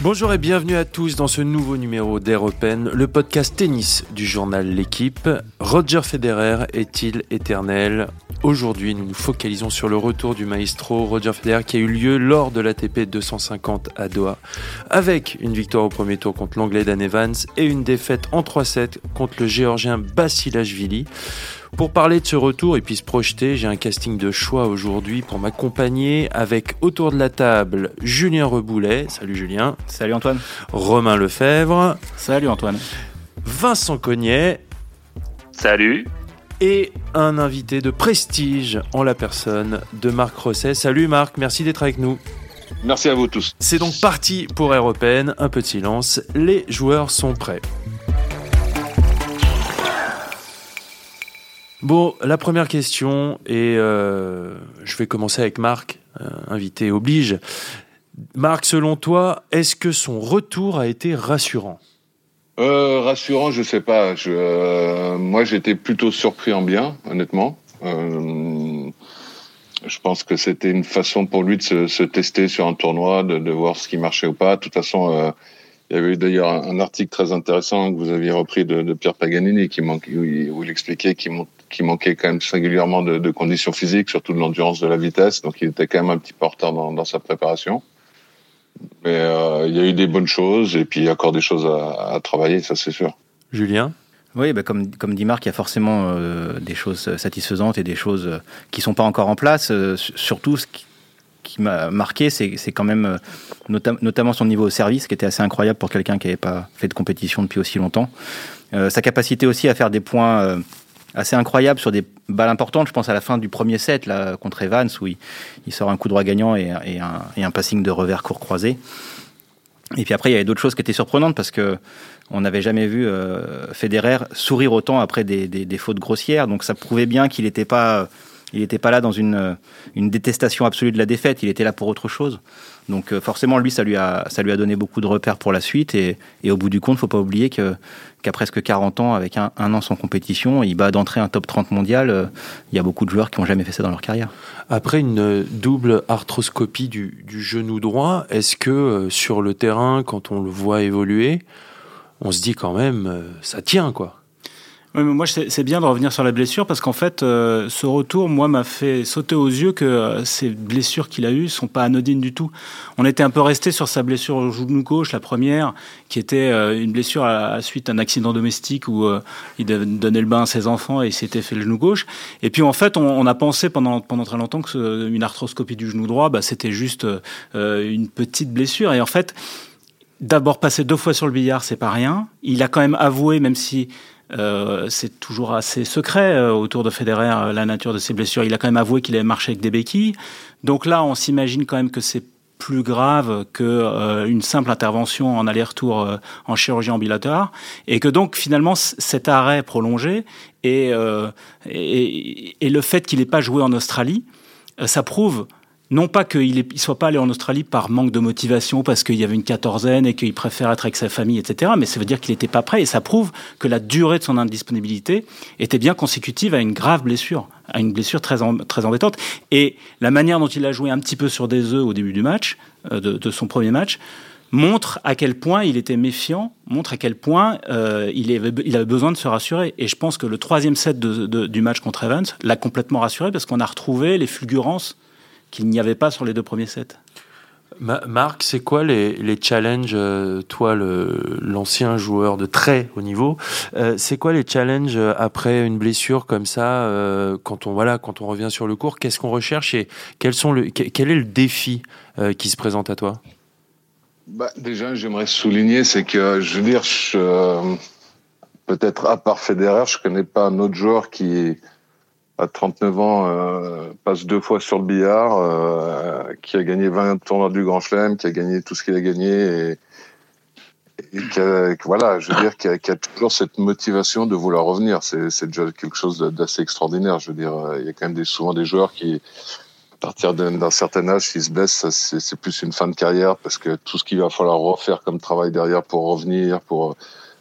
Bonjour et bienvenue à tous dans ce nouveau numéro d'Air Open, le podcast tennis du journal L'équipe. Roger Federer est-il éternel? Aujourd'hui, nous nous focalisons sur le retour du maestro Roger Federer qui a eu lieu lors de l'ATP 250 à Doha, avec une victoire au premier tour contre l'anglais Dan Evans et une défaite en 3-7 contre le géorgien Basilashvili. Pour parler de ce retour et puis se projeter, j'ai un casting de choix aujourd'hui pour m'accompagner avec autour de la table Julien Reboulet. Salut Julien. Salut Antoine. Romain Lefebvre. Salut Antoine. Vincent Cognet. Salut. Et un invité de prestige en la personne de Marc Rosset. Salut Marc, merci d'être avec nous. Merci à vous tous. C'est donc parti pour Air Open. Un peu de silence. Les joueurs sont prêts. Bon, la première question, et euh, je vais commencer avec Marc, euh, invité oblige. Marc, selon toi, est-ce que son retour a été rassurant? Euh, Rassurant, je sais pas. Moi, j'étais plutôt surpris en bien, honnêtement. Je pense que c'était une façon pour lui de se, tester sur un tournoi, de, voir ce qui marchait ou pas. De toute façon, il y avait eu d'ailleurs un, article très intéressant que vous aviez repris de, Pierre Paganini qui où, il, où il expliquait qu'il qui manquait quand même singulièrement de, de conditions physiques, surtout de l'endurance de la vitesse. Donc il était quand même un petit peu en retard dans, dans sa préparation. Mais euh, il y a eu des bonnes choses et puis il y a encore des choses à, à travailler, ça c'est sûr. Julien? Oui, bah comme, comme dit Marc, il y a forcément euh, des choses satisfaisantes et des choses qui ne sont pas encore en place. Euh, surtout, ce qui, qui m'a marqué, c'est quand même euh, nota notamment son niveau au service, qui était assez incroyable pour quelqu'un qui n'avait pas fait de compétition depuis aussi longtemps. Euh, sa capacité aussi à faire des points euh, assez incroyables sur des balles importantes. Je pense à la fin du premier set là, contre Evans, où il, sort un coup droit gagnant et, un, passing de revers court croisé. Et puis après, il y avait d'autres choses qui étaient surprenantes parce que on n'avait jamais vu euh, Federer sourire autant après des, fautes grossières. Donc ça prouvait bien qu'il n'était pas, il n'était pas là dans une, une détestation absolue de la défaite. Il était là pour autre chose. Donc euh, forcément, lui, ça lui a, ça lui a donné beaucoup de repères pour la suite. Et, et au bout du compte, faut pas oublier qu'à presque 40 ans, avec un, un, an sans compétition, il bat d'entrer un top 30 mondial. Euh, il y a beaucoup de joueurs qui n'ont jamais fait ça dans leur carrière. Après une double arthroscopie du, du genou droit, est-ce que euh, sur le terrain, quand on le voit évoluer, on se dit quand même, euh, ça tient quoi? Moi, c'est bien de revenir sur la blessure parce qu'en fait, euh, ce retour, moi, m'a fait sauter aux yeux que euh, ces blessures qu'il a eues sont pas anodines du tout. On était un peu resté sur sa blessure au genou gauche, la première, qui était euh, une blessure à, à suite d'un accident domestique où il donnait le bain à ses enfants et il s'était fait le genou gauche. Et puis, en fait, on, a pensé pendant, très longtemps que ce, une arthroscopie du genou droit, bah, c'était juste une petite blessure. Et en fait, d'abord passer deux fois sur le billard, c'est pas rien. Il a quand même avoué, même si euh, c'est toujours assez secret euh, autour de Federer, euh, la nature de ses blessures. Il a quand même avoué qu'il avait marché avec des béquilles. Donc là, on s'imagine quand même que c'est plus grave que euh, une simple intervention en aller-retour en chirurgie ambulatoire et que donc finalement cet arrêt prolongé et, et, et le fait qu'il n'ait pas joué en Australie, ça prouve non pas qu'il ne soit pas allé en Australie par manque de motivation, parce qu'il y avait une quatorzaine et qu'il préfère être avec sa famille, etc., mais ça veut dire qu'il n'était pas prêt, et ça prouve que la durée de son indisponibilité était bien consécutive à une grave blessure, à une blessure très, très embêtante. Et la manière dont il a joué un petit peu sur des œufs au début du match, euh, de, son premier match, montre à quel point il était méfiant, montre à quel point euh, il, avait, besoin de se rassurer. Et je pense que le troisième set du match contre Evans l'a complètement rassuré, parce qu'on a retrouvé les fulgurances qu'il n'y avait pas sur les deux premiers sets. Marc, c'est quoi les, les challenges, euh, toi l'ancien joueur de très haut niveau, euh, c'est quoi les challenges après une blessure comme ça, euh, quand on voilà, quand on revient sur le cours, qu'est-ce qu'on recherche et quels sont le, quel est le défi euh, qui se présente à toi? Bah, Déjà, j'aimerais souligner, c'est que je veux dire, peut-être à part Federer, je connais pas un autre joueur qui à 39 ans, euh, passe deux fois sur le billard, euh, qui a gagné 20 tournois du Grand Chelem, qui a gagné tout ce qu'il a gagné et, qui a, voilà, je veux dire, qui a, toujours cette motivation de vouloir revenir. C'est déjà quelque chose d'assez extraordinaire. Je veux dire, il y a quand même souvent des joueurs qui, à partir d'un certain âge, s'ils se blessent, c'est plus une fin de carrière parce que tout ce qu'il va falloir refaire comme travail derrière pour revenir, pour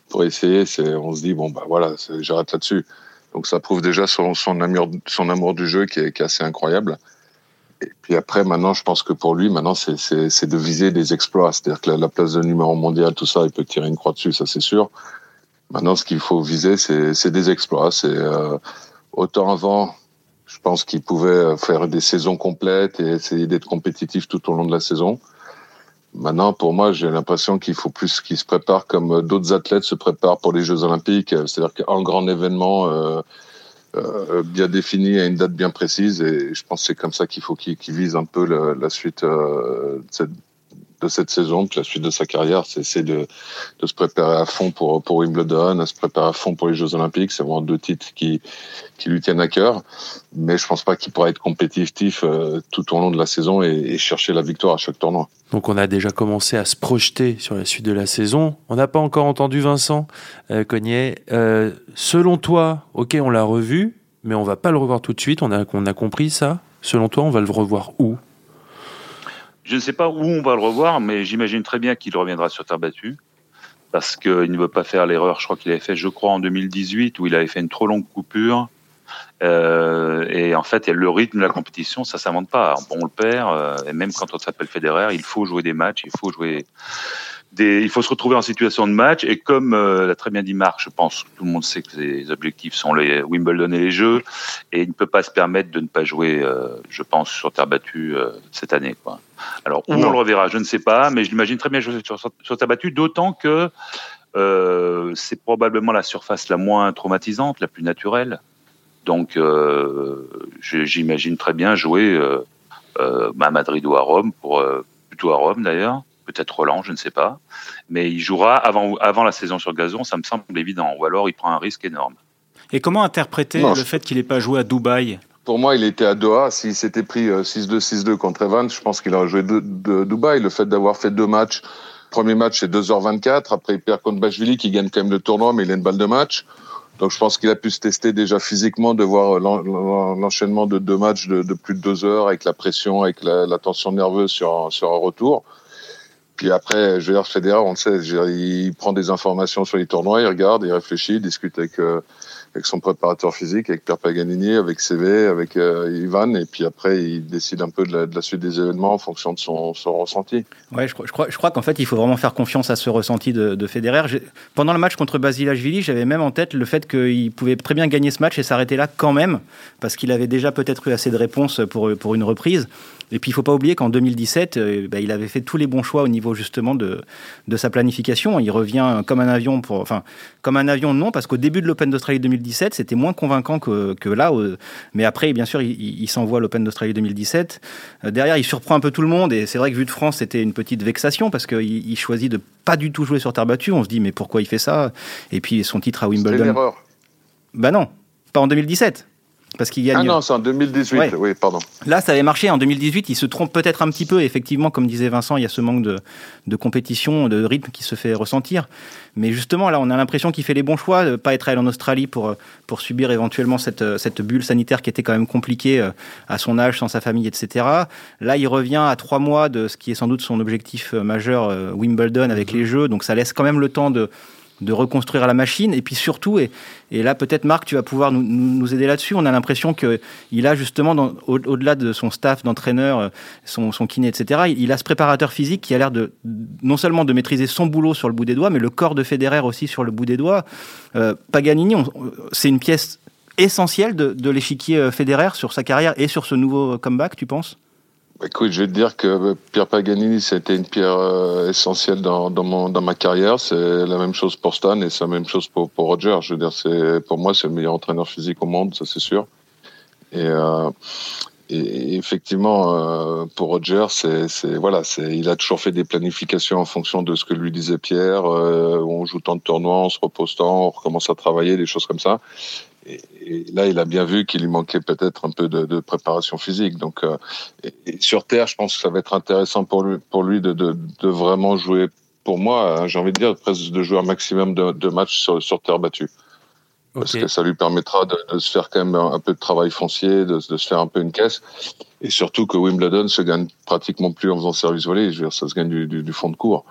pour essayer, on se dit bon bah voilà, j'arrête là-dessus. Donc ça prouve déjà son, amour, son amour du jeu qui est, assez incroyable. Et puis après, maintenant, je pense que pour lui, maintenant, c'est de viser des exploits. C'est-à-dire que la, place de numéro mondial, tout ça, il peut tirer une croix dessus, ça c'est sûr. Maintenant, ce qu'il faut viser, c'est des exploits. Euh, autant avant, je pense qu'il pouvait faire des saisons complètes et essayer d'être compétitif tout au long de la saison. Maintenant, pour moi, j'ai l'impression qu'il faut plus qu'il se prépare comme d'autres athlètes se préparent pour les Jeux Olympiques. C'est-à-dire qu'un grand événement euh, euh, bien défini à une date bien précise. Et je pense que c'est comme ça qu'il faut qu'il vise un peu la, suite euh, de cette de cette saison, puis la suite de sa carrière, c'est de, de se préparer à fond pour, pour Wimbledon, à se préparer à fond pour les Jeux Olympiques. C'est vraiment deux titres qui, qui lui tiennent à cœur. Mais je pense pas qu'il pourra être compétitif euh, tout au long de la saison et, chercher la victoire à chaque tournoi. Donc on a déjà commencé à se projeter sur la suite de la saison. On n'a pas encore entendu Vincent euh, Cognet. Euh, selon toi, ok, on l'a revu, mais on va pas le revoir tout de suite. On a, on a compris ça. Selon toi, on va le revoir où? Je ne sais pas où on va le revoir, mais j'imagine très bien qu'il reviendra sur terre battue. Parce qu'il ne veut pas faire l'erreur, je crois qu'il avait fait, je crois, en 2018, où il avait fait une trop longue coupure. Euh, et en fait, le rythme de la compétition, ça s'invente pas. On le perd, euh, et même quand on s'appelle Federer, il faut jouer des matchs, il faut jouer il faut se retrouver en situation de match. Et comme euh, l'a très bien dit Marc, je pense que tout le monde sait que les objectifs sont les Wimbledon et les Jeux, et il ne peut pas se permettre de ne pas jouer, euh, je pense, sur terre battue euh, cette année. Quoi. Alors où on le reverra, je ne sais pas, mais je l'imagine très bien jouer sur, sur, terre battue, d'autant que c'est probablement la surface la moins traumatisante, la plus naturelle. Donc j'imagine très bien jouer à Madrid ou à Rome, pour, plutôt à Rome d'ailleurs peut-être Roland, je ne sais pas. Mais il jouera avant, avant la saison sur gazon, ça me semble évident. Ou alors il prend un risque énorme. Et comment interpréter le fait qu'il n'ait pas joué à Dubaï? Pour moi, il était à Doha. S'il s'était pris 6-2, euh, 6-2 contre Evans, je pense qu'il aurait joué de, Dubaï. Le fait d'avoir fait deux matchs, premier match c'est 2h24, après il perd contre Bachvili qui gagne quand même le tournoi, mais il a une balle de match. Donc je pense qu'il a pu se tester déjà physiquement de voir l'enchaînement de deux matchs de, plus de deux heures avec la pression, avec la, tension nerveuse sur, sur un retour. Puis après, je veux dire, Federer, on le sait, il prend des informations sur les tournois, il regarde, il réfléchit, il discute avec, euh, avec son préparateur physique, avec Pierre Paganini, avec CV, avec euh, Ivan, et puis après, il décide un peu de la, suite des événements en fonction de son, son ressenti. Ouais, je, je crois, je crois qu'en fait, il faut vraiment faire confiance à ce ressenti de, de Federer. Pendant le match contre Basilashvili, j'avais même en tête le fait qu'il pouvait très bien gagner ce match et s'arrêter là quand même, parce qu'il avait déjà peut-être eu assez de réponses pour, pour une reprise. Et puis il ne faut pas oublier qu'en 2017, euh, bah, il avait fait tous les bons choix au niveau justement de, de sa planification. Il revient comme un avion, pour, enfin comme un avion non, parce qu'au début de l'Open d'Australie 2017, c'était moins convaincant que, que là. mais après, bien sûr, il, il s'envoie l'Open d'Australie 2017. Euh, derrière, il surprend un peu tout le monde. Et c'est vrai que vu de France, c'était une petite vexation parce qu'il il choisit de pas du tout jouer sur terre battue. On se dit mais pourquoi il fait ça? Et puis son titre à Wimbledon. C'est une erreur. Bah non, pas en 2017 parce qu'il gagne. Ah non, c'est en 2018, oui, pardon. Là, ça avait marché en 2018. Il se trompe peut-être un petit peu. Effectivement, comme disait Vincent, il y a ce manque de, de compétition, de rythme qui se fait ressentir. Mais justement, là, on a l'impression qu'il fait les bons choix, de pas être allé en Australie pour, pour subir éventuellement cette, cette bulle sanitaire qui était quand même compliquée euh, à son âge, sans sa famille, etc. Là, il revient à trois mois de ce qui est sans doute son objectif euh, majeur, euh, Wimbledon, avec les Jeux. Donc, ça laisse quand même le temps de de reconstruire la machine. Et puis surtout, et, et là peut-être Marc, tu vas pouvoir nous, nous aider là-dessus, on a l'impression qu'il a justement, au-delà de son staff d'entraîneur, euh, son, son, kiné, etc., il, a ce préparateur physique qui a l'air de non seulement de maîtriser son boulot sur le bout des doigts, mais le corps de Federer aussi sur le bout des doigts. Euh, Paganini, c'est une pièce essentielle de, de l'échiquier euh, Federer sur sa carrière et sur ce nouveau comeback, tu penses? Écoute, je vais te dire que euh, Pierre Paganini, c'était une pierre euh, essentielle dans, dans, mon, dans ma carrière. C'est la même chose pour Stan et c'est la même chose pour, pour Roger. Je veux dire, c'est pour moi, c'est le meilleur entraîneur physique au monde, ça c'est sûr. Et, euh, et effectivement, euh, pour Roger, c'est, c'est voilà, c'est, il a toujours fait des planifications en fonction de ce que lui disait Pierre. Euh, on joue tant de tournois, on se repose tant, on recommence à travailler, des choses comme ça. Et, là, il a bien vu qu'il lui manquait peut-être un peu de, de préparation physique. Donc, euh, et, sur terre, je pense que ça va être intéressant pour lui, pour lui de, de, de vraiment jouer. Pour moi, hein, j'ai envie de dire presque de jouer un maximum de, matchs sur, sur terre battue. Parce que ça lui permettra de, se faire quand même un, peu de travail foncier, de, de, se faire un peu une caisse. Et surtout que Wimbledon se gagne pratiquement plus en faisant service volé. Je veux dire, ça se gagne du, du, du fond de cours.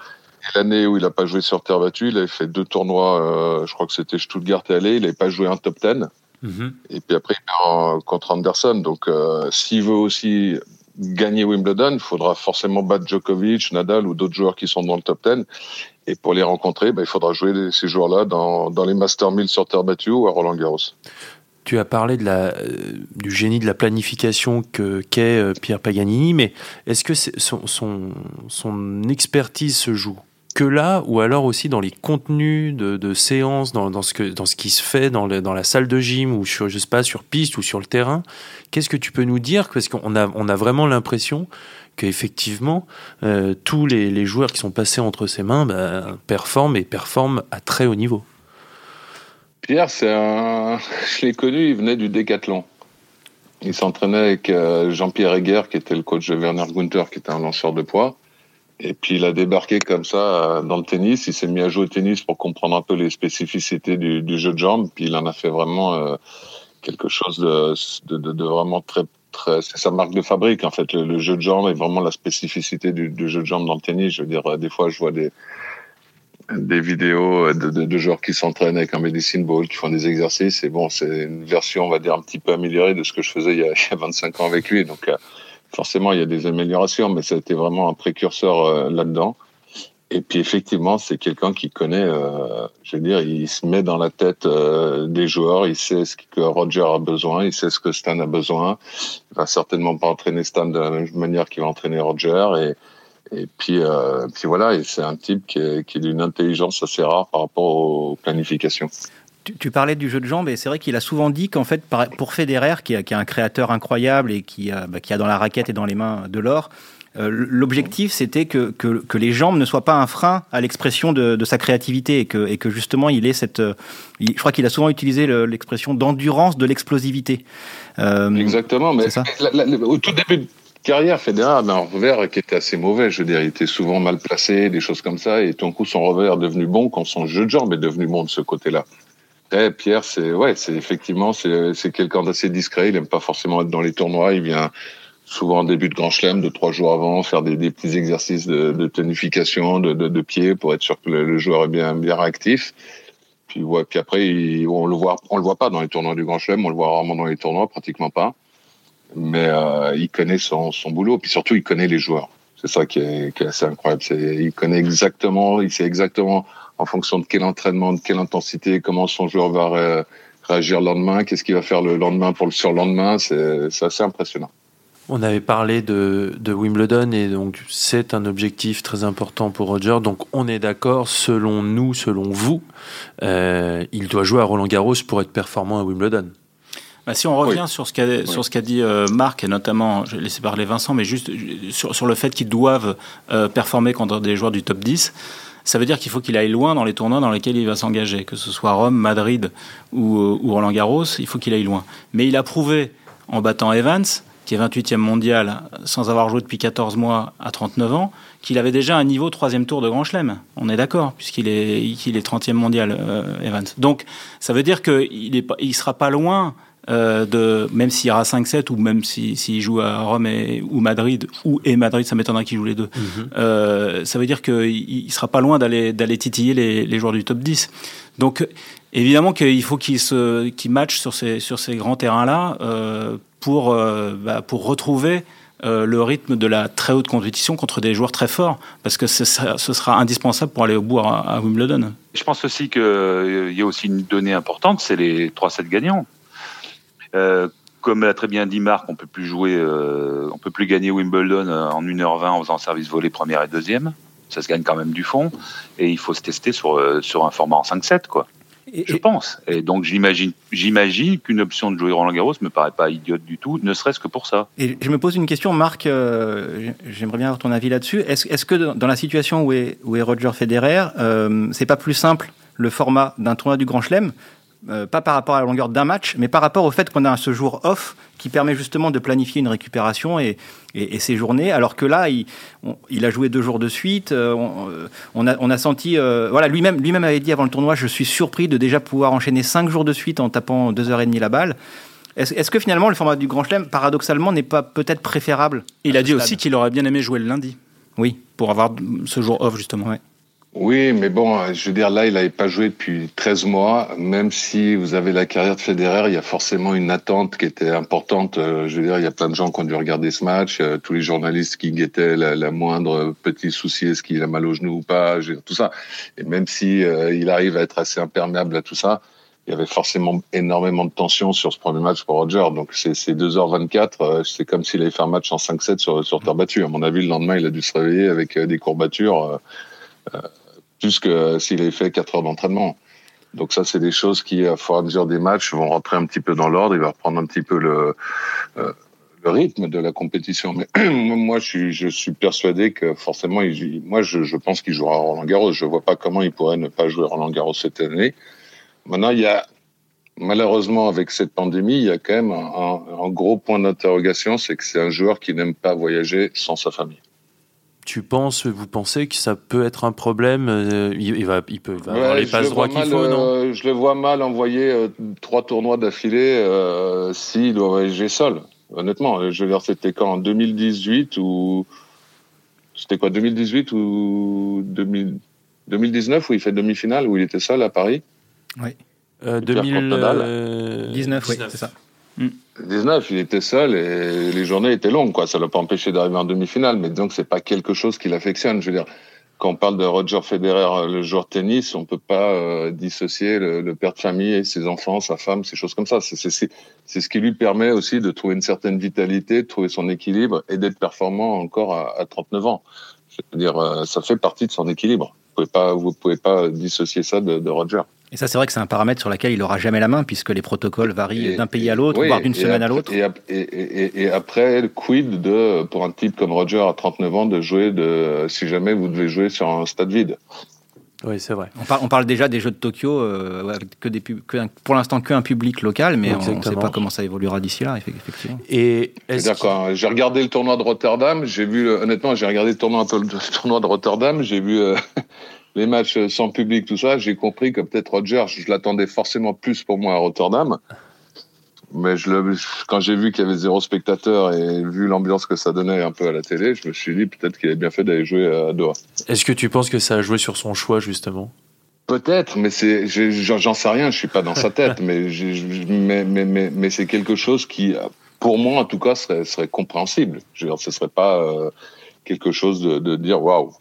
L'année où il n'a pas joué sur terre battue, il avait fait deux tournois, euh, je crois que c'était Stuttgart et Aller, il n'avait pas joué un top 10. Mhm. Et puis après, il perd contre Anderson. Donc, euh, s'il veut aussi gagner Wimbledon, il faudra forcément battre Djokovic, Nadal ou d'autres joueurs qui sont dans le top 10. Et pour les rencontrer, bah, il faudra jouer ces joueurs-là dans, dans les Master 1000 sur terre battue ou à Roland Garros. Tu as parlé de la, du génie de la planification que qu'est Pierre Paganini, mais est-ce que son, son, son expertise se joue? Que là, ou alors aussi dans les contenus de, séances, dans, ce que, dans ce qui se fait dans, la salle de gym, ou sur, je sais pas, sur piste ou sur le terrain. Qu'est-ce que tu peux nous dire? Parce qu'on a, on a vraiment l'impression qu'effectivement, euh, tous les, joueurs qui sont passés entre ses mains bah, performent et performent à très haut niveau. Pierre, c'est je l'ai connu, il venait du décathlon. Il s'entraînait avec euh, Jean-Pierre Heger, qui était le coach de Werner Gunther, qui était un lanceur de poids. Et puis il a débarqué comme ça euh, dans le tennis. Il s'est mis à jouer au tennis pour comprendre un peu les spécificités du, du jeu de jambes. Puis il en a fait vraiment euh, quelque chose de, de, de, vraiment très très. C'est sa marque de fabrique en fait. Le, jeu de jambes est vraiment la spécificité du, du, jeu de jambes dans le tennis. Je veux dire, euh, des fois je vois des des vidéos de, de, joueurs qui s'entraînent avec un medicine ball, qui font des exercices. Et bon, c'est une version, on va dire, un petit peu améliorée de ce que je faisais il y a, il y a 25 ans avec lui. Donc forcément, il y a des améliorations, mais ça a été vraiment un précurseur euh, là-dedans. Et puis effectivement, c'est quelqu'un qui connaît, euh, je veux dire, il se met dans la tête euh, des joueurs, il sait ce que Roger a besoin, il sait ce que Stan a besoin. Il va certainement pas entraîner Stan de la même manière qu'il va entraîner Roger. Et, puis, voilà, c'est un type qui est, qui est d'une intelligence assez rare par rapport aux planifications. Tu, tu, parlais du jeu de jambes et c'est vrai qu'il a souvent dit qu'en fait, pour Federer, qui, est un créateur incroyable et qui a, bah, qui a dans la raquette et dans les mains de l'or, euh, l'objectif c'était que, que, que, les jambes ne soient pas un frein à l'expression de, de, sa créativité et que, et que justement il ait cette. Il, je crois qu'il a souvent utilisé l'expression d'endurance de l'explosivité. Euh, Exactement, mais ça la, la, au tout début de carrière, Federer avait un revers qui était assez mauvais. Je veux dire, il était souvent mal placé, des choses comme ça, et tout d'un coup son revers est devenu bon quand son jeu de jambes est devenu bon de ce côté-là. Eh, Pierre, c'est ouais, c'est effectivement c'est quelqu'un d'assez discret. Il aime pas forcément être dans les tournois. Il vient souvent en début de grand chelem, de trois jours avant, faire des, des petits exercices de, de tonification de, de, de, pied pour être sûr que le, le, joueur est bien bien réactif. Puis ouais, puis après il, on le voit, on le voit pas dans les tournois du grand chelem. On le voit rarement dans les tournois, pratiquement pas. Mais euh, il connaît son, son boulot. Puis surtout, il connaît les joueurs. C'est ça qui est, qui est assez incroyable. C'est, il connaît exactement, il sait exactement en fonction de quel entraînement, de quelle intensité, comment son joueur va ré réagir le lendemain, qu'est-ce qu'il va faire le lendemain pour le surlendemain, c'est assez impressionnant. On avait parlé de, de, Wimbledon et donc c'est un objectif très important pour Roger. Donc on est d'accord, selon nous, selon vous, euh, il doit jouer à Roland Garros pour être performant à Wimbledon. Bah, si on revient oui. sur ce qu'a oui. sur ce qu'a dit euh, Marc et notamment, je vais laisser parler Vincent, mais juste sur, sur le fait qu'ils doivent euh, performer contre des joueurs du top 10 ça veut dire qu'il faut qu'il aille loin dans les tournois dans lesquels il va s'engager, que ce soit Rome, Madrid ou, euh, ou Roland Garros, il faut qu'il aille loin. Mais il a prouvé en battant Evans, qui est 28e mondial, sans avoir joué depuis 14 mois à 39 ans, qu'il avait déjà un niveau troisième tour de Grand Chelem. On est d'accord, puisqu'il est, il est 30e mondial, euh, Evans. Donc, ça veut dire qu'il ne il sera pas loin euh, de, même s'il y aura 5-7 ou même s'il si, si joue à Rome et, ou Madrid, ou et Madrid, ça m'étonnerait qu'il joue les deux. Mm -hmm. euh, ça veut dire qu'il ne sera pas loin d'aller titiller les, les, joueurs du top 10. Donc, évidemment qu'il faut qu'il qu match sur ces, sur ces grands terrains-là euh, pour, euh, bah, pour retrouver euh, le rythme de la très haute compétition contre des joueurs très forts, parce que ce sera, ce sera indispensable pour aller au bout à, à Wimbledon. Je pense aussi qu'il euh, y a aussi une donnée importante, c'est les 3-7 gagnants. Euh, comme l'a très bien dit Marc, on peut plus jouer, euh, on peut plus gagner Wimbledon en 1h20 en faisant service volé première et deuxième. Ça se gagne quand même du fond. Et il faut se tester sur, euh, sur un format en 5-7, quoi. Et, je pense. Et donc j'imagine, j'imagine qu'une option de jouer Roland Garros me paraît pas idiote du tout, ne serait-ce que pour ça. Et je me pose une question, Marc. Euh, J'aimerais bien avoir ton avis là-dessus. Est-ce est que dans la situation où est, où est Roger Federer, euh, c'est pas plus simple le format d'un tournoi du Grand Chelem euh, pas par rapport à la longueur d'un match, mais par rapport au fait qu'on a ce jour off qui permet justement de planifier une récupération et, et, et ses journées, alors que là, il, on, il, a joué deux jours de suite. Euh, on, on, a, on a senti, euh, voilà, lui-même, lui-même avait dit avant le tournoi, je suis surpris de déjà pouvoir enchaîner cinq jours de suite en tapant deux heures et demie la balle. Est-ce est que finalement le format du Grand Chelem, paradoxalement, n'est pas peut-être préférable Il a dit aussi qu'il aurait bien aimé jouer le lundi. Oui. Pour avoir ce jour off justement. Ouais. Oui, mais bon, je veux dire, là, il n'avait pas joué depuis 13 mois. Même si vous avez la carrière de Federer, il y a forcément une attente qui était importante. Euh, je veux dire, il y a plein de gens qui ont dû regarder ce match, tous les journalistes qui guettaient la, moindre petit souci, est-ce qu'il a mal au genou ou pas, tout ça. Et même si euh, il arrive à être assez imperméable à tout ça, il y avait forcément énormément de tension sur ce premier match pour Roger. Donc c'est 2h24, euh, c'est comme s'il avait fait un match en 5-7 sur, sur terre battue. À mon avis, le lendemain, il a dû se réveiller avec des courbatures plus que s'il avait fait 4 heures d'entraînement. Donc ça, c'est des choses qui, à fur et à mesure des matchs, vont rentrer un petit peu dans l'ordre. Il va reprendre un petit peu le, euh, le rythme de la compétition. Mais moi, je suis, je suis persuadé que forcément, il, moi, je, je pense qu'il jouera Roland Garros. Je vois pas comment il pourrait ne pas jouer Roland Garros cette année. Maintenant, il y a malheureusement avec cette pandémie, il y a quand même un, un gros point d'interrogation, c'est que c'est un joueur qui n'aime pas voyager sans sa famille tu penses, vous pensez que ça peut être un problème euh, il, va, il peut avoir les passes droits qu'il faut, non euh, Je le vois mal envoyer euh, trois tournois d'affilée s'il doit voyager seul. Honnêtement, je veux dire, c'était quand en 2018 ou c'était quoi 2018 ou 2019 où il fait demi-finale où il était seul à Paris? Oui. 2019, oui, c'est ça. 19, il était seul et les journées étaient longues, quoi. Ça l'a pas empêché d'arriver en demi-finale, mais donc c'est pas quelque chose qui l'affectionne. Je veux dire, quand on parle de Roger Federer, le joueur de tennis, on peut pas euh, dissocier le, père de famille, ses enfants, sa femme, ces choses comme ça. C'est ce qui lui permet aussi de trouver une certaine vitalité, de trouver son équilibre et d'être performant encore à, à, 39 ans. Je veux dire, euh, ça fait partie de son équilibre. Vous pouvez pas, vous pouvez pas dissocier ça de, de Roger. Et ça, c'est vrai que c'est un paramètre sur lequel il n'aura jamais la main, puisque les protocoles varient d'un pays à l'autre, voire d'une semaine à l'autre. Et, et, et, après, le quid de, pour un type comme Roger à 39 ans, de jouer, de, si jamais vous devez jouer sur un stade vide? Oui, c'est vrai. On parle, on parle, déjà des Jeux de Tokyo, euh, avec que des que pour l'instant qu'un public local, mais on ne sait pas comment ça évoluera d'ici là, effectivement. Et d'accord, j'ai regardé le tournoi de Rotterdam. J'ai vu, honnêtement, j'ai regardé le tournoi, le tournoi de Rotterdam. J'ai vu euh, les matchs sans public, tout ça, j'ai compris que peut-être Roger, je l'attendais forcément plus pour moi à Rotterdam. Mais je le, quand j'ai vu qu'il y avait zéro spectateur et vu l'ambiance que ça donnait un peu à la télé, je me suis dit peut-être qu'il avait bien fait d'aller jouer à Doha. Est-ce que tu penses que ça a joué sur son choix justement? Peut-être, mais c'est, j'en sais rien, je suis pas dans sa tête, mais, mais, mais, mais, mais c'est quelque chose qui, pour moi en tout cas, serait, serait compréhensible. Je veux dire, ce serait pas euh, quelque chose de, de dire waouh.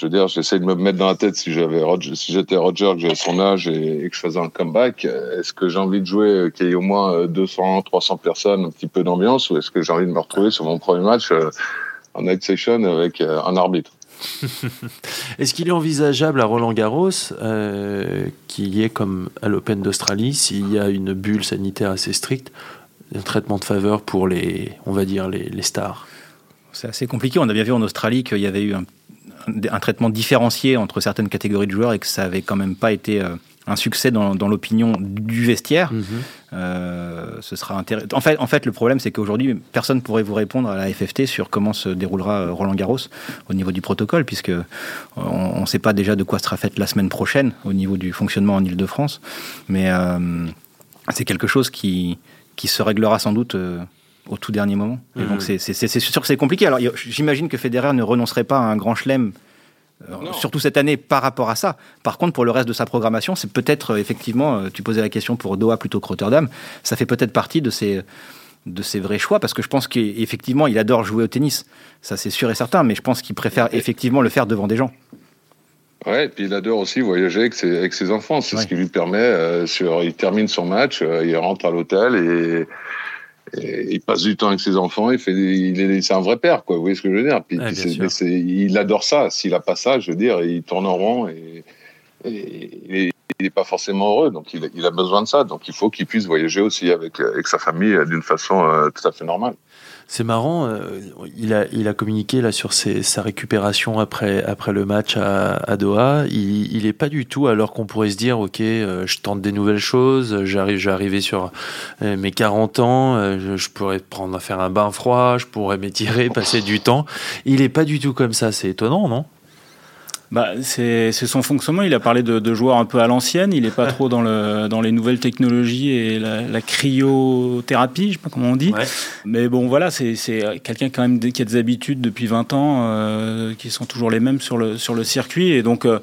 Je veux dire, j'essaie de me mettre dans la tête si j'avais Roger, si j'étais Roger, que j'avais son âge et, que je faisais un comeback, est-ce que j'ai envie de jouer euh, qu'il y ait au moins 200, euh, 300 personnes, un petit peu d'ambiance, ou est-ce que j'ai envie de me retrouver sur mon premier match euh, en night session avec un arbitre? Est-ce qu'il est envisageable à Roland Garros euh, qu'il y ait comme à l'Open d'Australie, s'il y a une bulle sanitaire assez stricte, un traitement de faveur pour les, on va dire, les, les stars? C'est assez compliqué. On a bien vu en Australie qu'il y avait eu un un traitement différencié entre certaines catégories de joueurs et que ça avait quand même pas été euh, un succès dans, l'opinion du vestiaire. Mhm. Euh, ce sera intéressant. En fait, en fait, le problème, c'est qu'aujourd'hui, personne ne pourrait vous répondre à la FFT sur comment se déroulera euh, Roland Garros au niveau du protocole, puisque on ne sait pas déjà de quoi sera faite la semaine prochaine au niveau du fonctionnement en Ile-de-France. Mais c'est quelque chose qui, qui se réglera sans doute au tout dernier moment. Et donc mhm. c'est sûr que c'est compliqué. Alors j'imagine que Federer ne renoncerait pas à un grand chelem, euh, surtout cette année, par rapport à ça. Par contre, pour le reste de sa programmation, c'est peut-être euh, effectivement, euh, tu posais la question pour Doha plutôt que Rotterdam, ça fait peut-être partie de ses de ses vrais choix parce que je pense qu'effectivement il adore jouer au tennis ça c'est sûr et certain mais je pense qu'il préfère effectivement le faire devant des gens Ouais, et puis il adore aussi voyager avec ses, avec ses enfants. C'est ce qui lui permet. sur, il termine son match, il rentre à l'hôtel et il passe du temps avec ses enfants, il fait, il est, c'est un vrai père, quoi. Vous voyez ce que je veux dire? Puis, Il adore ça. S'il a pas ça, je veux dire, il tourne en rond et, et, il n'est pas forcément heureux. Donc il, il, a besoin de ça. Donc il faut qu'il puisse voyager aussi avec, avec sa famille d'une façon euh, tout à fait normale. C'est marrant, euh, il, a, il a communiqué là sur sa récupération après, le match à, Doha. Il n'est pas du tout, alors qu'on pourrait se dire, ok, euh, je tente des nouvelles choses, j'arrive, j'arrive sur euh, mes 40 ans, je, je, pourrais prendre faire un bain froid, je pourrais m'étirer, passer du temps. Il n'est pas du tout comme ça, c'est étonnant, non? Bah, c'est son fonctionnement. Il a parlé de, de joueurs un peu à l'ancienne. Il n'est pas trop dans, le, dans les nouvelles technologies et la, la cryothérapie, je ne sais pas comment on dit. Mais bon, voilà, c'est quelqu'un quand même qui a des habitudes depuis 20 ans euh, qui sont toujours les mêmes sur le, sur le circuit. Et donc, euh,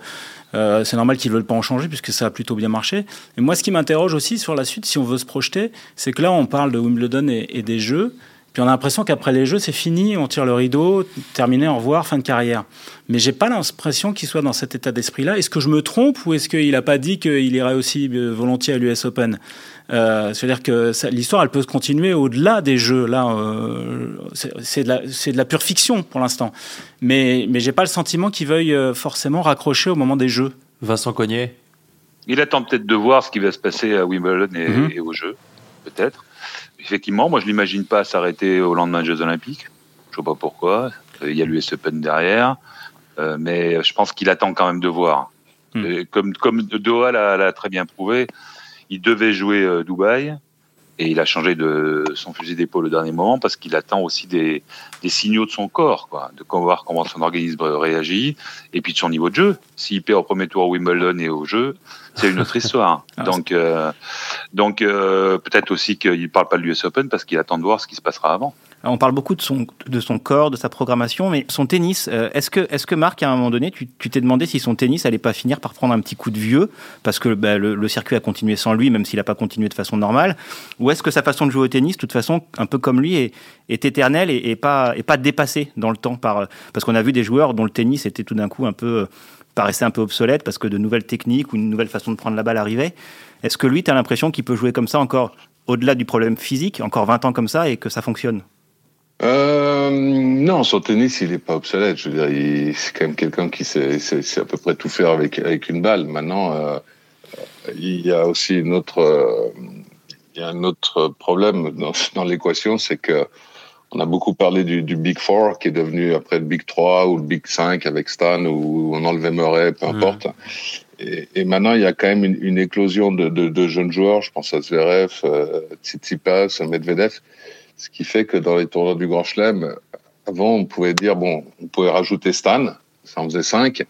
euh, c'est normal qu'ils ne veulent pas en changer puisque ça a plutôt bien marché. Et moi, ce qui m'interroge aussi sur la suite, si on veut se projeter, c'est que là, on parle de Wimbledon et, et des jeux. Puis on a l'impression qu'après les jeux, c'est fini, on tire le rideau, terminé, au revoir, fin de carrière. Mais j'ai pas l'impression qu'il soit dans cet état d'esprit-là. Est-ce que je me trompe ou est-ce qu'il n'a pas dit qu'il irait aussi euh, volontiers à l'US Open? Euh, C'est-à-dire que l'histoire, elle peut se continuer au-delà des jeux. Là, euh, c'est de, de, la pure fiction pour l'instant. Mais, mais j'ai pas le sentiment qu'il veuille forcément raccrocher au moment des jeux. Vincent Cognet Il attend peut-être de voir ce qui va se passer à Wimbledon et, et aux Jeux, peut-être effectivement, moi je l'imagine pas s'arrêter au lendemain des Jeux Olympiques. Je sais pas pourquoi. Il y a l'US Open derrière, euh, mais je pense qu'il attend quand même de voir. Mm. Comme comme Doha l'a très bien prouvé, il devait jouer euh, Dubaï et il a changé de son fusil d'épaule au dernier moment parce qu'il attend aussi des, des, signaux de son corps, quoi, de voir comment son organisme réagit et puis de son niveau de jeu. S'il perd au premier tour au Wimbledon et au jeu, c'est une autre histoire. donc, euh, donc euh, peut-être aussi qu'il ne parle pas de l'US Open parce qu'il attend de voir ce qui se passera avant. Alors on parle beaucoup de son, de son corps, de sa programmation, mais son tennis, euh, est-ce que, est que Marc, à un moment donné, tu t'es demandé si son tennis allait pas finir par prendre un petit coup de vieux, parce que bah, le, circuit a continué sans lui, même s'il n'a pas continué de façon normale, ou est-ce que sa façon de jouer au tennis, de toute façon, un peu comme lui, est, éternelle et, pas, et pas dépassée dans le temps par, parce qu'on a vu des joueurs dont le tennis était tout d'un coup un peu paraissait un peu obsolète parce que de nouvelles techniques ou une nouvelle façon de prendre la balle arrivait. Est-ce que lui, tu as l'impression qu'il peut jouer comme ça encore au-delà du problème physique, encore 20 ans comme ça et que ça fonctionne? Euh, non, son tennis, il n'est pas obsolète. Je veux dire, c'est quand même quelqu'un qui sait, sait, à peu près tout faire avec, avec une balle. Maintenant, euh, il y a aussi une autre, euh, il y a un autre problème dans, dans l'équation, c'est que on a beaucoup parlé du, du, Big Four qui est devenu après le Big 3 ou le Big 5 avec Stan où on enlevait Murray, peu importe. Mmh. Et, et, maintenant, il y a quand même une, une éclosion de, de, de, jeunes joueurs. Je pense à Zverev, Tsitsipas, Medvedev. Ce qui fait que dans les tournois du Grand Chelem, avant, on pouvait dire, bon, on pouvait rajouter Stan, ça en faisait 5.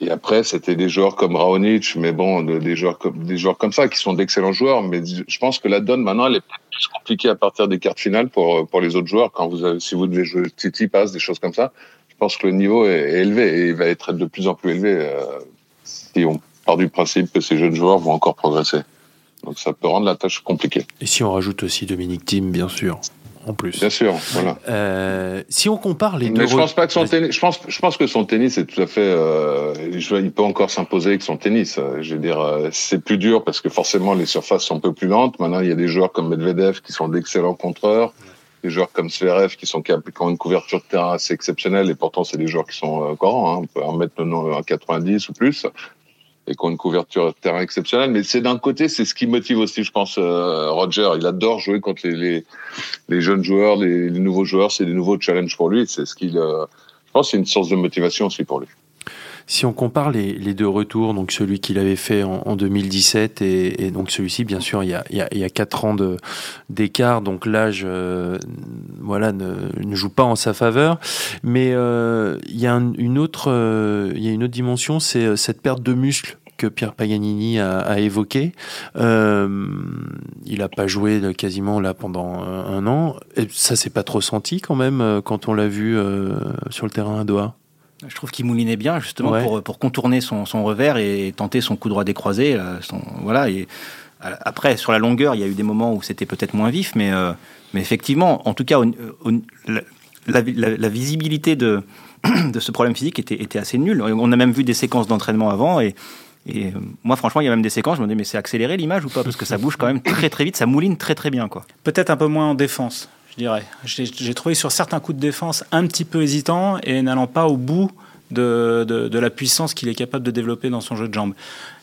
Et après, c'était des joueurs comme Raonic, mais bon, de, des joueurs comme des joueurs comme ça qui sont d'excellents joueurs. Mais je pense que la donne maintenant, elle est plus compliquée à partir des cartes finales pour pour les autres joueurs. Quand vous avez, si vous devez jouer Titi passe des choses comme ça, je pense que le niveau est, est, élevé et il va être de plus en plus élevé euh, si on part du principe que ces jeunes joueurs vont encore progresser. Donc ça peut rendre la tâche compliquée. Et si on rajoute aussi Dominique Thiem, bien sûr en plus. Bien sûr, voilà. Euh, si on compare les Mais deux, je pense pas que son tennis. Je pense, je pense que son tennis est tout à fait. Euh, il peut encore s'imposer avec son tennis. Je veux dire, c'est plus dur parce que forcément les surfaces sont un peu plus lentes. Maintenant, il y a des joueurs comme Medvedev qui sont d'excellents contreurs, des joueurs comme Zverev qui sont qui ont une couverture de terrain assez exceptionnelle et pourtant c'est des joueurs qui sont euh, courants. Hein. On peut en mettre à 90 ou plus et qui ont une couverture de terrain exceptionnelle. Mais c'est d'un côté, c'est ce qui motive aussi, je pense, euh, Roger. Il adore jouer contre les, les, les jeunes joueurs, les, les, nouveaux joueurs. C'est des nouveaux challenges pour lui. C'est ce qu'il, euh, je pense, c'est une source de motivation aussi pour lui. Si on compare les, deux retours, donc celui qu'il avait fait en, en 2017 et, donc celui-ci, bien sûr, il y a, il y a, il y a 4 ans d'écart, donc l'âge euh, voilà, ne, joue pas en sa faveur. Mais euh, il, y a un, une autre, euh, il y a une autre dimension, c'est cette perte de muscle que Pierre Paganini a, a évoqué. Il n'a pas joué quasiment là pendant un an. Et ça s'est pas trop senti quand même quand on l'a vu sur le terrain à Doha? Je trouve qu'il moulinait bien justement ouais. pour, pour contourner son, son, revers et tenter son coup droit décroisé. Son, voilà. Et après, sur la longueur, il y a eu des moments où c'était peut-être moins vif, mais, euh, mais effectivement, en tout cas, au, au, la, la, la, visibilité de, de ce problème physique était, était assez nulle. On a même vu des séquences d'entraînement avant et, et moi, franchement, il y a même des séquences, je me dis, mais c'est accéléré l'image ou pas? Parce que ça bouge quand même très très vite, ça mouline très très bien. quoi. Peut-être un peu moins en défense je dirais. J'ai trouvé sur certains coups de défense un petit peu hésitant et n'allant pas au bout de, de, de la puissance qu'il est capable de développer dans son jeu de jambes.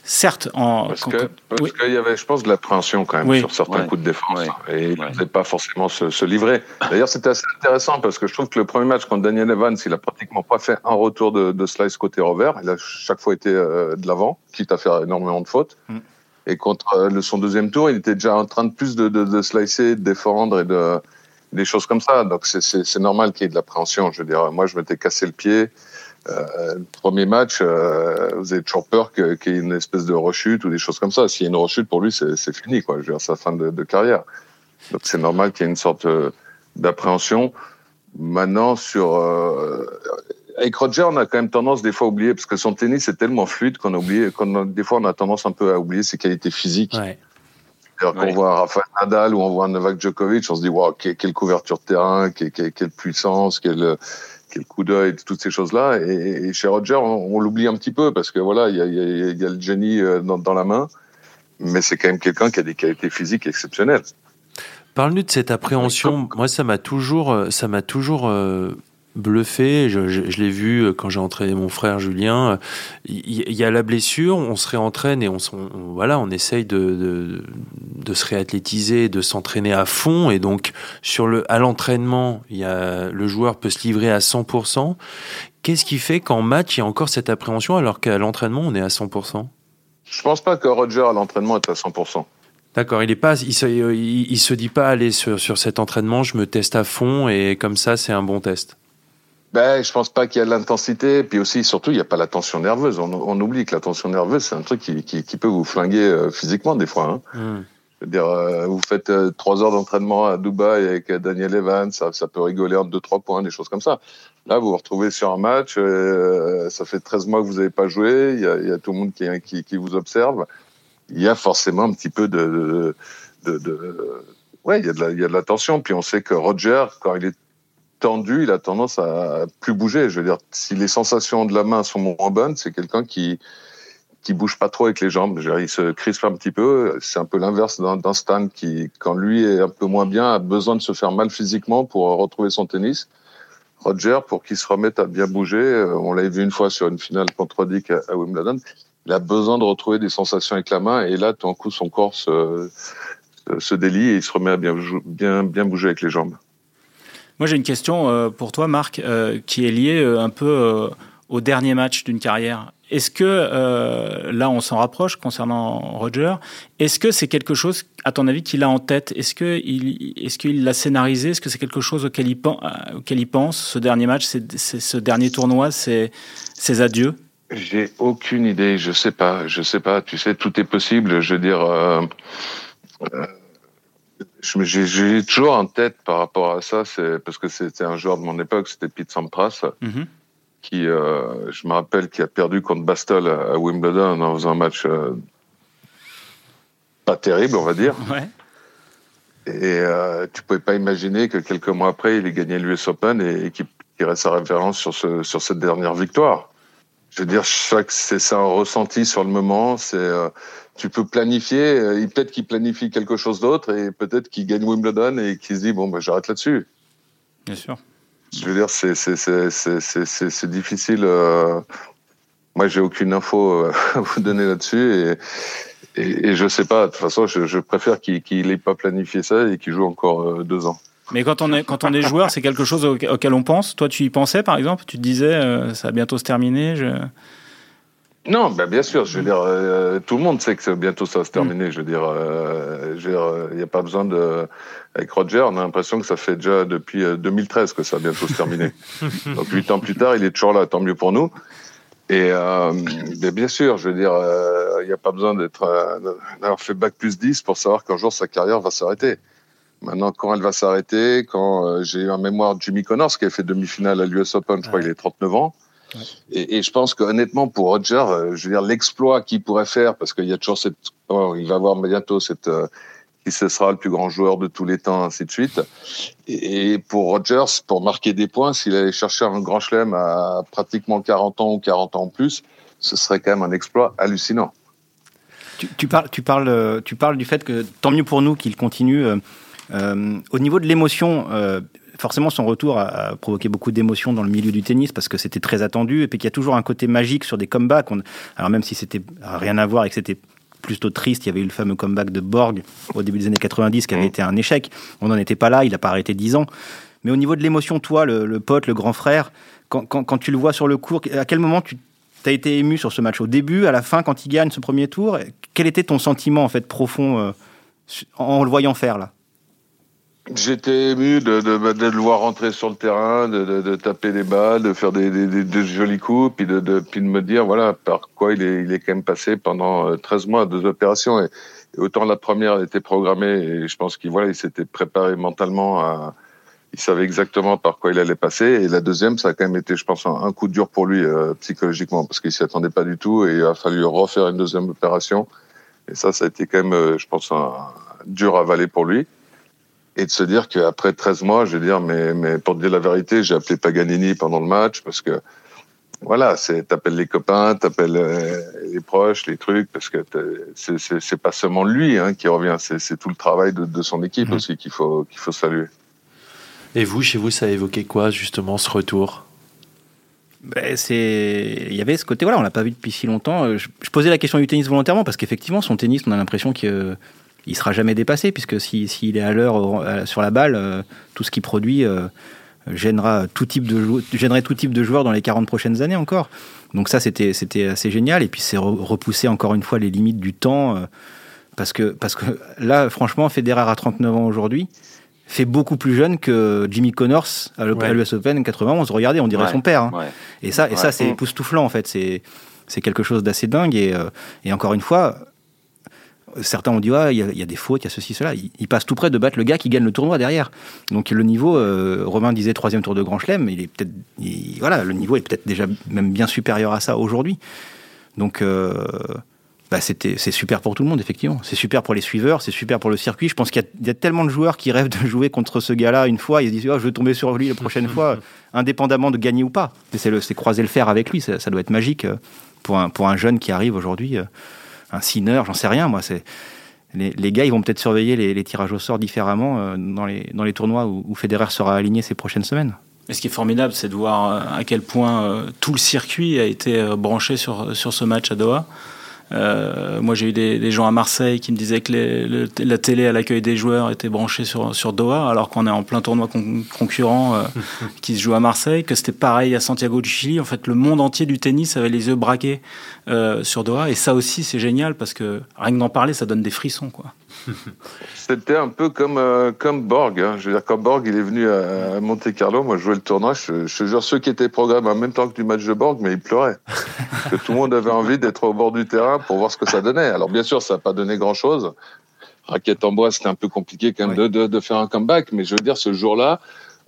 Certes, en, parce qu'il oui. y avait, je pense, de l'appréhension quand même oui. sur certains ouais. coups de défense ouais. et il ne ouais. pas forcément se, se livrer. D'ailleurs, c'était assez intéressant parce que je trouve que le premier match contre Daniel Evans, il a pratiquement pas fait un retour de, de slice côté rover. Il a chaque fois été euh, de l'avant, quitte à faire énormément de fautes. Mm. Et contre euh, son deuxième tour, il était déjà en train de plus de, de, de slicer, de défendre et de des choses comme ça. Donc c'est normal qu'il y ait de l'appréhension. Je veux dire, moi je m'étais cassé le pied euh, le premier match, euh, vous avez toujours peur qu'il y ait une espèce de rechute ou des choses comme ça. S'il y a une rechute, pour lui, c'est fini, quoi. Je veux dire, sa fin de, de carrière. Donc c'est normal qu'il y ait une sorte euh, d'appréhension. Maintenant, sur euh, avec Roger, on a quand même tendance des fois à oublier parce que son tennis est tellement fluide qu'on a oublié. Qu'on des fois, on a tendance un peu à oublier ses qualités physiques. Ouais. Qu'on Ouais. voit un Rafael Nadal ou on voit un Novak Djokovic, on se dit waouh, quelle, couverture de terrain, quelle, puissance, quel quel coup d'œil, toutes ces choses-là. Et, et chez Roger, on, on l'oublie un petit peu parce que voilà, il y a, il y a- il y a le génie euh, dans, dans la main, mais c'est quand même quelqu'un qui a des qualités physiques exceptionnelles. Parle-nous de cette appréhension. Moi, ça m'a toujours, euh, ça m'a toujours euh, bluffé. Je, je- je l'ai vu euh, quand j'ai entraîné mon frère Julien. Euh, Il y, a la blessure, on se réentraîne et on, voilà, on essaye de, de, de se réathlétiser, de s'entraîner à fond. Et donc, sur le, à l'entraînement, il y a, le joueur peut se livrer à 100%. Qu'est-ce qui fait qu'en match, il y a encore cette appréhension alors qu'à l'entraînement, on est à 100% Je pense pas que Roger à l'entraînement est à 100%. D'accord, il est pas, il se, il, il se dit pas aller sur, sur cet entraînement, je me teste à fond et comme ça c'est un bon test. Ben, je pense pas qu'il y a de l'intensité. Puis aussi, surtout, il n'y a pas la tension nerveuse. On, on oublie que la tension nerveuse, c'est un truc qui, qui, qui peut vous flinguer euh, physiquement des fois. Hein. Hmm. Je veux dire, euh, vous faites euh, trois heures d'entraînement à Dubaï avec euh, Daniel Evans, ça, ça peut rigoler en deux, trois points, des choses comme ça. Là, vous vous retrouvez sur un match, euh, ça fait 13 mois que vous n'avez pas joué, il y a, il y a tout le monde qui, qui, qui vous observe. Il y a forcément un petit peu de... de, de, de- ouais, il y, a de la, il y a de la tension. Puis on sait que Roger, quand il est tendu, il a tendance à plus bouger. Je veux dire, si les sensations de la main sont moins bonnes, c'est quelqu'un qui qui bouge pas trop avec les jambes. Dire, il se crispe un petit peu. C'est un peu l'inverse d'un Stan qui, quand lui est un peu moins bien, a besoin de se faire mal physiquement pour retrouver son tennis. Roger, pour qu'il se remette à bien bouger, euh, on l'avait vu une fois sur une finale contre Dick à Wimbledon, il a besoin de retrouver des sensations avec la main et là, tout d'un coup, son corps se, se, délie et il se remet à bien, bien, bien bouger avec les jambes. Moi, j'ai une question euh, pour toi, Marc, euh, qui est liée euh, un peu au dernier match d'une carrière. Est-ce que, là, on s'en rapproche concernant Roger, est-ce que c'est quelque chose, à ton avis, qu'il a en tête? Est-ce qu'il est qu'il l'a scénarisé? Est-ce que c'est quelque chose auquel il, pense Ce dernier match, c'est ce dernier tournoi, ses adieux? J'ai aucune idée, je sais pas, je sais pas. Tu sais, tout est possible. Je veux dire, j'ai toujours en tête par rapport à ça, c'est parce que c'était un joueur de mon époque, c'était Pete Sampras, Mhm. qui, euh, je me rappelle, qui a perdu contre Bastol à, Wimbledon dans un match euh, pas terrible, on va dire. Ouais. Et euh, tu pouvais pas imaginer que quelques mois après, il ait gagné l'US Open et, et qu'il tirait sa référence sur, ce, sur cette dernière victoire. Je veux dire, c'est c'est un ressenti sur le moment. C'est, euh, tu peux planifier. euh, peut-être qu'il planifie quelque chose d'autre et peut-être qu'il gagne Wimbledon et qu'il se dit bon, ben, j'arrête là-dessus. Bien sûr. Je veux dire, c'est difficile. euh, Moi, j'ai aucune info euh, à vous donner là-dessus et, et et je sais pas. De toute façon, je, je préfère qu'il qu'il ait pas planifié ça et qu'il joue encore euh, deux ans. Mais quand on est, quand on est joueur, c'est quelque chose au- auquel on pense. Toi, tu y pensais, par exemple? Tu te disais, euh, ça va bientôt se terminer je... Non, ben bien sûr. Je veux dire, euh, tout le monde sait que c'est- bientôt ça va se terminer. Je veux dire, euh, il n'y a pas besoin de. Avec Roger, on a l'impression que ça fait déjà depuis euh, 2013 que ça va bientôt se terminer. Donc huit ans plus tard, il est toujours là. Tant mieux pour nous. Et euh, mais bien sûr, je veux dire, euh, il n'y a pas besoin d'être euh, d'avoir fait bac plus 10 pour savoir qu'un jour sa carrière va s'arrêter. Maintenant, quand elle va s'arrêter, quand euh, j'ai eu en mémoire Jimmy Connors qui a fait demi-finale à l'US Open, je crois qu'il est 39 ans. Et, je pense qu'honnêtement, pour Roger, euh, je veux dire, l'exploit qu'il pourrait faire, parce qu'il y a toujours cette, oh, va avoir bientôt euh, qui sera le plus grand joueur de tous les temps, ainsi de suite. Et, pour Rogers, pour marquer des points, s'il allait chercher un grand chelem à pratiquement 40 ans ou 40 ans en plus, ce serait quand même un exploit hallucinant. Tu, parles, tu, parles, tu parles du fait que tant mieux pour nous qu'il continue. euh, au niveau de l'émotion, forcément son retour a, provoqué beaucoup d'émotions dans le milieu du tennis parce que c'était très attendu et puis qu'il y a toujours un côté magique sur des comebacks. On- alors même si c'était rien à voir et que c'était plutôt triste, il y avait eu le fameux comeback de Borg au début des années 90 qui avait Mhm. été un échec. On n'en était pas là, il n'a pas arrêté 10 ans. Mais au niveau de l'émotion, toi, le, le pote, le grand frère, quand, quand- quand tu le vois sur le court, à quel moment tu as été ému sur ce match? Au début, à la fin, quand il gagne ce premier tour Quel était ton sentiment en fait profond euh, en le voyant faire là? J'étais ému de, de, de, le voir rentrer sur le terrain, de, de taper des balles, de faire des, des, des, jolis coups, puis de, de, puis de me dire voilà par quoi il est, il est quand même passé pendant 13 mois, deux opérations. Et, autant la première était programmée, et je pense qu'il voilà, il s'était préparé mentalement à, il savait exactement par quoi il allait passer. Et la deuxième, ça a quand même été, je pense, un, coup dur pour lui euh, psychologiquement, parce qu'il s'y attendait pas du tout, et il a fallu refaire une deuxième opération. Et ça, ça a été quand même, euh, je pense, un, dur à avaler pour lui. Et de se dire qu'après 13 mois, je vais dire, mais, mais pour te dire la vérité, j'ai appelé Paganini pendant le match, parce que voilà, c'est t'appelles les copains, t'appelles euh, les proches, les trucs, parce que c'est pas seulement lui hein, qui revient, c'est tout le travail de, de son équipe mmh. aussi qu'il faut qu'il faut saluer. Et vous, chez vous, ça a évoqué quoi justement ce retour? Ben, c'est il y avait ce côté voilà on l'a pas vu depuis si longtemps euh, je, posais la question du tennis volontairement parce qu'effectivement son tennis on a l'impression qu'il il sera jamais dépassé puisque s'il si, est à l'heure sur la balle euh, tout ce qu'il produit gênera tout type de gênerait tout type de joueurs dans les 40 prochaines années encore. Donc ça, c'était assez génial. Et puis c'est repousser encore une fois les limites du temps. Euh, parce que, parce que là, franchement, Federer à 39 ans aujourd'hui fait beaucoup plus jeune que Jimmy Connors à l'US Open 91. Regardez, on dirait son père. Hein. Et ça, et ça c'est époustouflant en fait. C'est c'est quelque chose d'assez dingue. Et, euh, et encore une fois, certains ont dit il y, a des fautes, il y a ceci, cela. Il, passe tout près de battre le gars qui gagne le tournoi derrière. Donc le niveau, euh, Romain disait troisième tour de Grand Chelem, il est peut-être, voilà, le niveau est peut-être déjà même bien supérieur à ça aujourd'hui. Donc euh, bah, c'était, c'est super pour tout le monde effectivement. C'est super pour les suiveurs, c'est super pour le circuit. Je pense qu'il y, a, tellement de joueurs qui rêvent de jouer contre ce gars-là une fois. Ils se disent oh, je vais tomber sur lui la prochaine fois, indépendamment de gagner ou pas. C'est, c'est croiser le fer avec lui. Ça, doit être magique euh, pour un, pour un jeune qui arrive aujourd'hui un Sinner, j'en sais rien, moi. C'est les, gars, ils vont peut-être surveiller les, tirages au sort différemment euh, dans, les, tournois où, où, Federer sera aligné ces prochaines semaines. Et ce qui est formidable, c'est de voir euh, à quel point euh, tout le circuit a été branché sur ce match à Doha. Euh, moi, j'ai eu des, gens à Marseille qui me disaient que la télé à l'accueil des joueurs était branchée sur, sur Doha, alors qu'on est en plein tournoi concurrent euh, qui se joue à Marseille, que c'était pareil à Santiago du Chili. En fait, le monde entier du tennis avait les yeux braqués euh, sur Doha. Et ça aussi, c'est génial parce que rien que d'en parler, ça donne des frissons. Quoi. C'était un peu comme, euh, comme Borg. Hein. Je veux dire, quand Borg il est venu à Monte Carlo, moi je jouais le tournoi, je, je jure ceux qui étaient programmés en même temps que du match de Borg, mais ils pleuraient. que tout le monde avait envie d'être au bord du terrain pour voir ce que ça donnait. Alors bien sûr, ça n'a pas donné grand-chose. Raquette en bois, c'était un peu compliqué quand même de, de, de, faire un comeback, mais je veux dire, ce jour-là,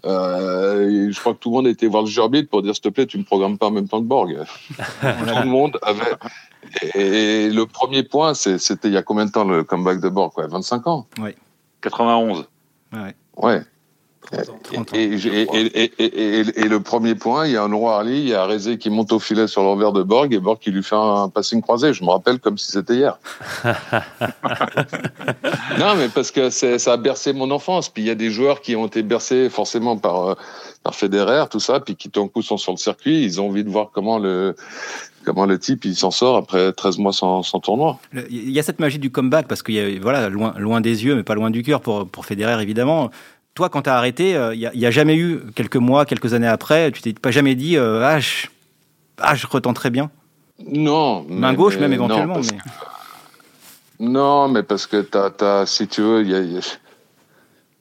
euh, je crois que tout le monde était voir le Gerbide pour dire s'il te plaît, tu me programmes pas en même temps que Borg. tout le monde avait. Et le premier point, c'était il y a combien de temps le comeback de Borg? Quoi 25 ans Oui. 91. Ouais. Ouais. Et, le premier point, il y a un roi Harley, il y a Rézé qui monte au filet sur l'envers de Borg et Borg qui lui fait un passing croisé. Je me rappelle comme si c'était hier. non, mais parce que ça a bercé mon enfance. Puis il y a des joueurs qui ont été bercés forcément par, euh, par Federer, tout ça, puis qui tout d'un coup sont sur le circuit. Ils ont envie de voir comment le, comment le type il s'en sort après 13 mois sans, sans, tournoi. Il y a cette magie du comeback parce qu'il y a voilà loin, loin des yeux mais pas loin du cœur pour, pour Federer évidemment toi, quand tu as arrêté, il euh, n'y a, jamais eu, quelques mois, quelques années après, tu t'es pas jamais dit, euh, ah, je, ah, je retenterai bien? Non. Main gauche, même éventuellement. Non, mais... non, mais parce que tu as, si tu veux,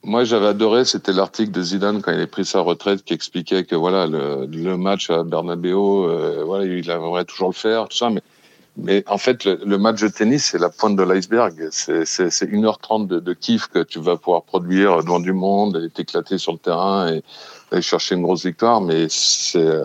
moi j'avais adoré, c'était l'article de Zidane quand il a pris sa retraite qui expliquait que voilà le, le match à Bernabeu, euh, voilà, il aimerait toujours le faire, tout ça, mais mais en fait, le, match de tennis, c'est la pointe de l'iceberg. C'est 1h30 de, de, kiff que tu vas pouvoir produire devant du monde et t'éclater sur le terrain et aller chercher une grosse victoire. Mais c'est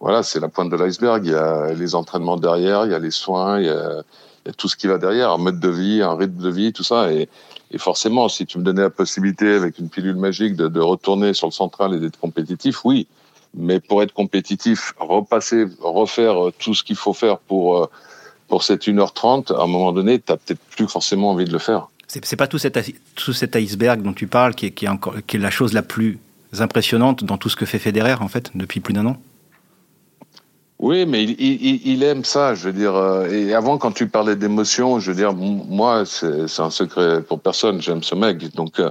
voilà, c'est la pointe de l'iceberg. Il y a les entraînements derrière, il y a les soins, il y a, il y a tout ce qui va derrière, un mode de vie, un rythme de vie, tout ça. Et, et forcément, si tu me donnais la possibilité avec une pilule magique de, de retourner sur le central et d'être compétitif, oui. Mais pour être compétitif, repasser, refaire tout ce qu'il faut faire pour euh, pour cette 1h30, à un moment donné, tu n'as peut-être plus forcément envie de le faire. C'est pas tout cet, tout cet iceberg dont tu parles qui est, qui, est encore, qui est la chose la plus impressionnante dans tout ce que fait Federer, en fait, depuis plus d'un an oui, mais il, il, il, aime ça, je veux dire. Euh, et avant, quand tu parlais d'émotion, je veux dire, moi, c'est un secret pour personne. J'aime ce mec. Donc, euh,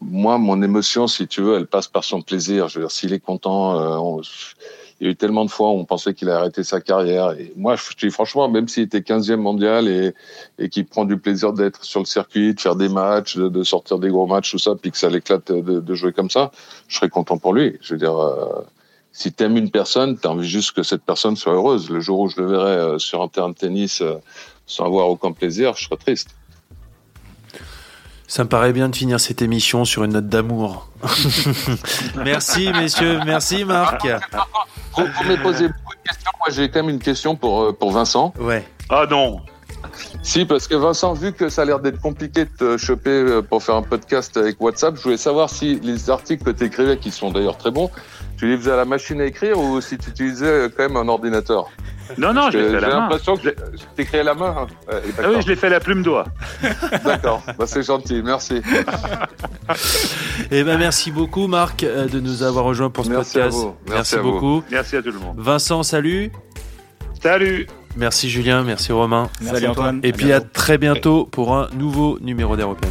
moi, mon émotion, si tu veux, elle passe par son plaisir. Je veux dire, s'il est content, euh, il y a eu tellement de fois où on pensait qu'il allait arrêter sa carrière. Et moi, je dis franchement, même s'il était 15e mondial et, et qu'il prend du plaisir d'être sur le circuit, de faire des matchs, de, sortir des gros matchs, tout ça, puis que ça l'éclate de, de, jouer comme ça, je serais content pour lui. Je veux dire, euh, si tu aimes une personne, tu as envie juste que cette personne soit heureuse. Le jour où je le verrai euh, sur un terrain de tennis euh, sans avoir aucun plaisir, je serais triste. Ça me paraît bien de finir cette émission sur une note d'amour. merci, messieurs. Merci, Marc. Vous m'avez posé beaucoup de questions. Moi, j'ai quand même une question pour, euh, pour Vincent. Ouais. Ah non. Si, parce que Vincent, vu que ça a l'air d'être compliqué de te choper euh, pour faire un podcast avec WhatsApp, je voulais savoir si les articles que tu écrivais, qui sont d'ailleurs très bons, tu les faisais à la machine à écrire ou si tu utilisais quand même un ordinateur non, non, je l'ai fait à la main. J'ai l'impression que t'écris à la main. Hein. ah oui, je l'ai fait à la plume doigt. D'accord, bah, c'est gentil, merci. Eh ben, merci beaucoup, Marc, euh, de nous avoir rejoints pour ce merci podcast. À vous. Merci, beaucoup. Merci à tout le monde. Vincent, salut. Salut. Merci Julien, merci Romain. Merci Antoine. Et puis à très bientôt pour un nouveau numéro d'European.